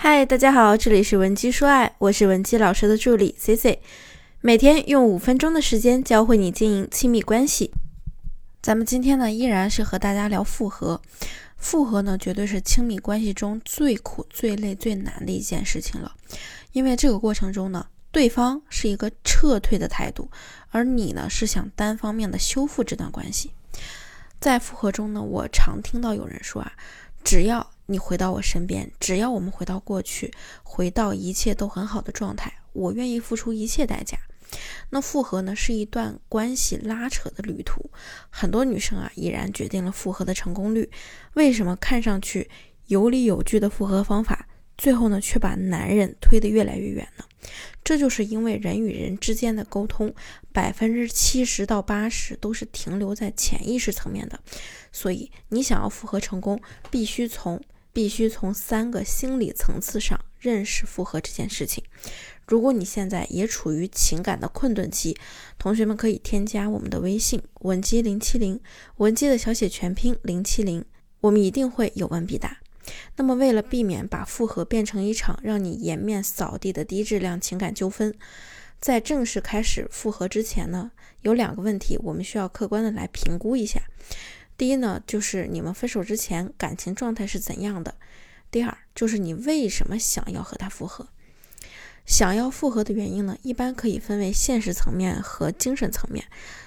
嗨，大家好，这里是文姬说爱，我是文姬老师的助理 C C，每天用五分钟的时间教会你经营亲密关系。咱们今天呢，依然是和大家聊复合。复合呢，绝对是亲密关系中最苦、最累、最难的一件事情了。因为这个过程中呢，对方是一个撤退的态度，而你呢，是想单方面的修复这段关系。在复合中呢，我常听到有人说啊，只要你回到我身边，只要我们回到过去，回到一切都很好的状态，我愿意付出一切代价。那复合呢，是一段关系拉扯的旅途。很多女生啊，已然决定了复合的成功率。为什么看上去有理有据的复合方法，最后呢，却把男人推得越来越远呢？这就是因为人与人之间的沟通，百分之七十到八十都是停留在潜意识层面的。所以，你想要复合成功，必须从。必须从三个心理层次上认识复合这件事情。如果你现在也处于情感的困顿期，同学们可以添加我们的微信文姬零七零，文姬的小写全拼零七零，我们一定会有问必答。那么，为了避免把复合变成一场让你颜面扫地的低质量情感纠纷，在正式开始复合之前呢，有两个问题我们需要客观的来评估一下。第一呢，就是你们分手之前感情状态是怎样的；第二，就是你为什么想要和他复合。想要复合的原因呢，一般可以分为现实层面和精神层面。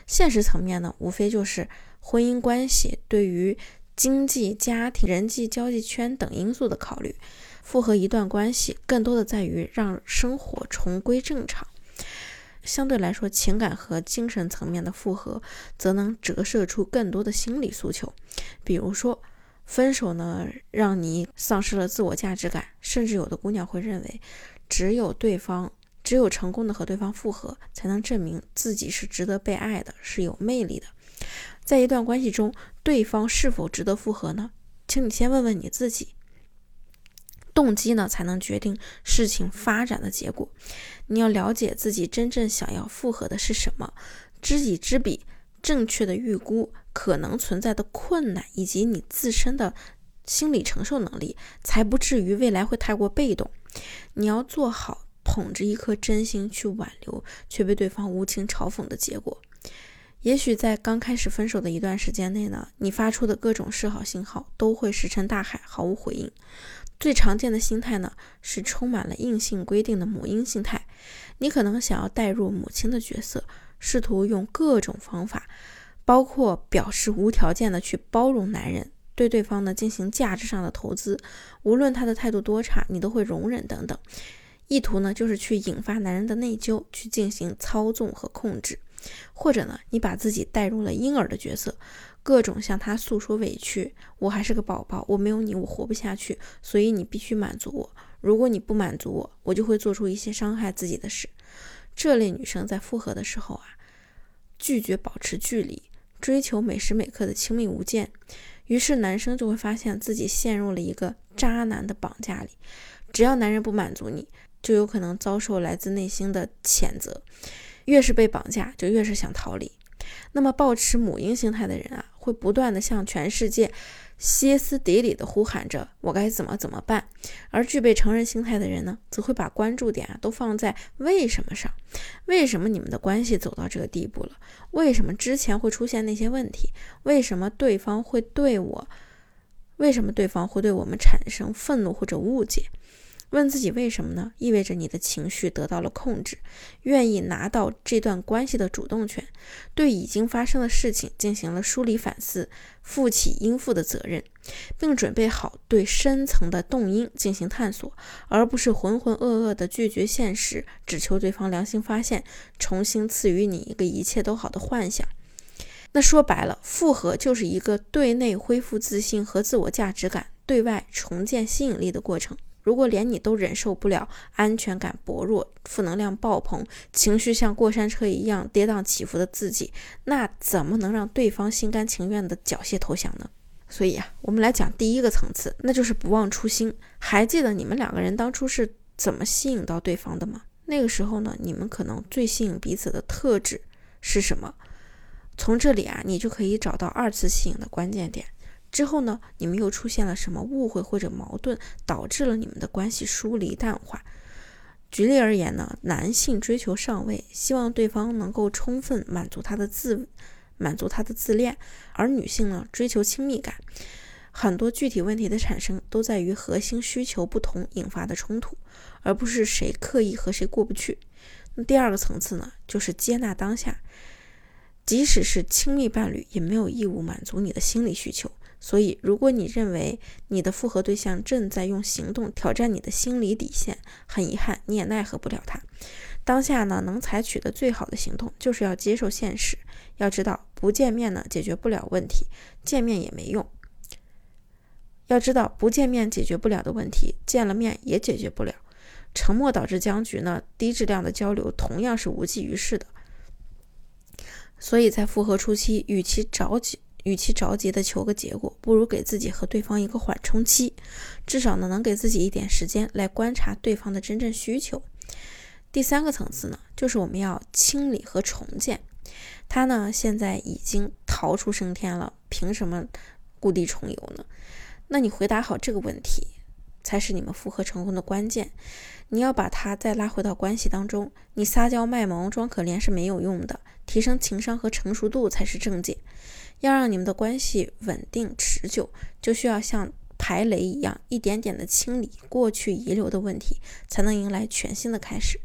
现实层面呢，无非就是婚姻关系对于经济、家庭、人际交际圈等因素的考虑。复合一段关系，更多的在于让生活重归正常。相对来说，情感和精神层面的复合，则能折射出更多的心理诉求。比如说，分手呢，让你丧失了自我价值感，甚至有的姑娘会认为，只有对方，只有成功的和对方复合，才能证明自己是值得被爱的，是有魅力的。在一段关系中，对方是否值得复合呢？请你先问问你自己。动机呢，才能决定事情发展的结果。你要了解自己真正想要复合的是什么，知己知彼，正确的预估可能存在的困难以及你自身的心理承受能力，才不至于未来会太过被动。你要做好捧着一颗真心去挽留，却被对方无情嘲讽的结果。也许在刚开始分手的一段时间内呢，你发出的各种示好信号都会石沉大海，毫无回应。最常见的心态呢，是充满了硬性规定的母婴心态。你可能想要代入母亲的角色，试图用各种方法，包括表示无条件的去包容男人，对对方呢进行价值上的投资，无论他的态度多差，你都会容忍等等。意图呢就是去引发男人的内疚，去进行操纵和控制。或者呢，你把自己带入了婴儿的角色。各种向他诉说委屈，我还是个宝宝，我没有你我活不下去，所以你必须满足我。如果你不满足我，我就会做出一些伤害自己的事。这类女生在复合的时候啊，拒绝保持距离，追求每时每刻的亲密无间，于是男生就会发现自己陷入了一个渣男的绑架里。只要男人不满足你，就有可能遭受来自内心的谴责。越是被绑架，就越是想逃离。那么，抱持母婴心态的人啊，会不断的向全世界歇斯底里的呼喊着“我该怎么怎么办”，而具备成人心态的人呢，则会把关注点啊都放在“为什么”上。为什么你们的关系走到这个地步了？为什么之前会出现那些问题？为什么对方会对我？为什么对方会对我们产生愤怒或者误解？问自己为什么呢？意味着你的情绪得到了控制，愿意拿到这段关系的主动权，对已经发生的事情进行了梳理反思，负起应负的责任，并准备好对深层的动因进行探索，而不是浑浑噩噩的拒绝现实，只求对方良心发现，重新赐予你一个一切都好的幻想。那说白了，复合就是一个对内恢复自信和自我价值感，对外重建吸引力的过程。如果连你都忍受不了安全感薄弱、负能量爆棚、情绪像过山车一样跌宕起伏的自己，那怎么能让对方心甘情愿的缴械投降呢？所以啊，我们来讲第一个层次，那就是不忘初心。还记得你们两个人当初是怎么吸引到对方的吗？那个时候呢，你们可能最吸引彼此的特质是什么？从这里啊，你就可以找到二次吸引的关键点。之后呢，你们又出现了什么误会或者矛盾，导致了你们的关系疏离淡化。举例而言呢，男性追求上位，希望对方能够充分满足他的自满足他的自恋，而女性呢追求亲密感。很多具体问题的产生都在于核心需求不同引发的冲突，而不是谁刻意和谁过不去。那第二个层次呢，就是接纳当下，即使是亲密伴侣，也没有义务满足你的心理需求。所以，如果你认为你的复合对象正在用行动挑战你的心理底线，很遗憾，你也奈何不了他。当下呢，能采取的最好的行动就是要接受现实。要知道，不见面呢解决不了问题，见面也没用。要知道，不见面解决不了的问题，见了面也解决不了。沉默导致僵局呢，低质量的交流同样是无济于事的。所以在复合初期，与其着急。与其着急的求个结果，不如给自己和对方一个缓冲期，至少呢能给自己一点时间来观察对方的真正需求。第三个层次呢，就是我们要清理和重建。他呢现在已经逃出升天了，凭什么故地重游呢？那你回答好这个问题，才是你们复合成功的关键。你要把他再拉回到关系当中，你撒娇卖萌装可怜是没有用的，提升情商和成熟度才是正解。要让你们的关系稳定持久，就需要像排雷一样，一点点的清理过去遗留的问题，才能迎来全新的开始。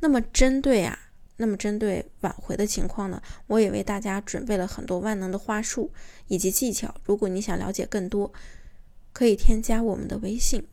那么针对啊，那么针对挽回的情况呢，我也为大家准备了很多万能的话术以及技巧。如果你想了解更多，可以添加我们的微信